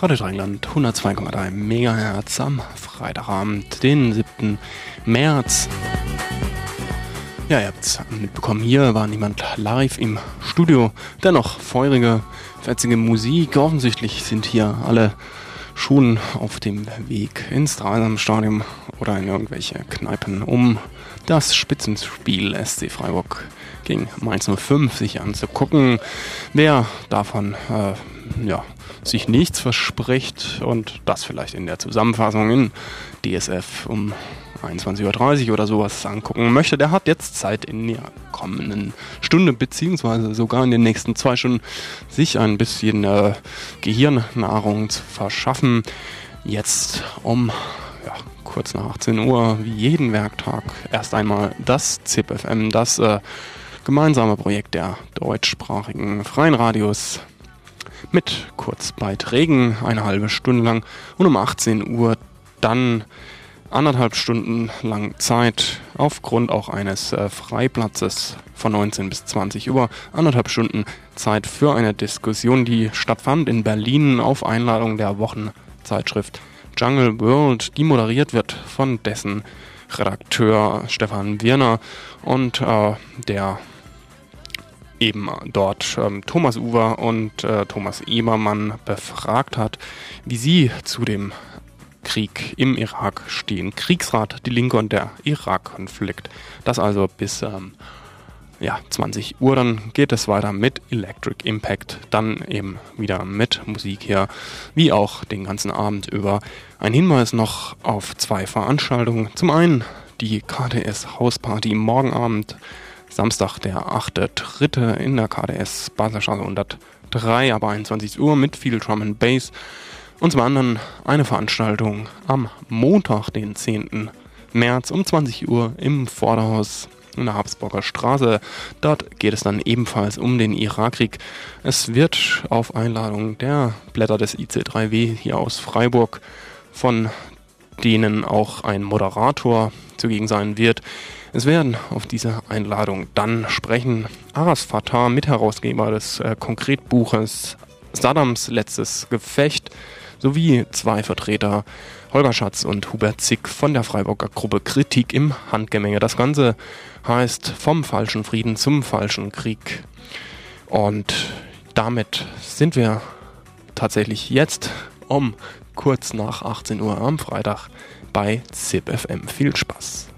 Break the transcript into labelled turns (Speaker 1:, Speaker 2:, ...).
Speaker 1: Radio Dreieckland 102,3 MHz am Freitagabend, den 7. März. Ja, ihr habt es mitbekommen, hier war niemand live im Studio. Dennoch feurige, fetzige Musik. Offensichtlich sind hier alle schon auf dem Weg ins Dreisamstadion oder in irgendwelche Kneipen, um das Spitzenspiel SC Freiburg gegen Mainz 05 sich anzugucken. Wer davon äh, ja, sich nichts verspricht und das vielleicht in der Zusammenfassung in DSF um 21.30 Uhr oder sowas angucken möchte, der hat jetzt Zeit in der kommenden Stunde beziehungsweise sogar in den nächsten zwei Stunden sich ein bisschen äh, Gehirnnahrung zu verschaffen. Jetzt um ja, kurz nach 18 Uhr, wie jeden Werktag, erst einmal das ZIPFM, das äh, gemeinsame Projekt der deutschsprachigen freien Radios mit Kurzbeiträgen, eine halbe Stunde lang und um 18 Uhr dann anderthalb Stunden lang Zeit aufgrund auch eines äh, Freiplatzes von 19 bis 20 Uhr, anderthalb Stunden Zeit für eine Diskussion, die stattfand in Berlin auf Einladung der Wochenzeitschrift Jungle World, die moderiert wird von dessen Redakteur Stefan Wirner und äh, der eben dort ähm, Thomas Uwer und äh, Thomas Ebermann befragt hat, wie sie zu dem Krieg im Irak stehen. Kriegsrat, die Linke und der Irak-Konflikt. Das also bis ähm, ja, 20 Uhr. Dann geht es weiter mit Electric Impact. Dann eben wieder mit Musik hier, wie auch den ganzen Abend über. Ein Hinweis noch auf zwei Veranstaltungen. Zum einen die KTS Hausparty morgen Abend Samstag, der 8.3. in der KDS Baslerstraße 103 ab 21 Uhr mit viel Drum and Bass. Und zum anderen eine Veranstaltung am Montag, den 10. März um 20 Uhr im Vorderhaus in der Habsburger Straße. Dort geht es dann ebenfalls um den Irakkrieg. Es wird auf Einladung der Blätter des IC3W hier aus Freiburg, von denen auch ein Moderator zugegen sein wird, es werden auf diese Einladung dann sprechen Aras Fatah, Mitherausgeber des äh, Konkretbuches Saddams letztes Gefecht, sowie zwei Vertreter, Holger Schatz und Hubert Zick von der Freiburger Gruppe Kritik im Handgemenge. Das Ganze heißt vom falschen Frieden zum falschen Krieg. Und damit sind wir tatsächlich jetzt um kurz nach 18 Uhr am Freitag bei ZipFM. Viel Spaß!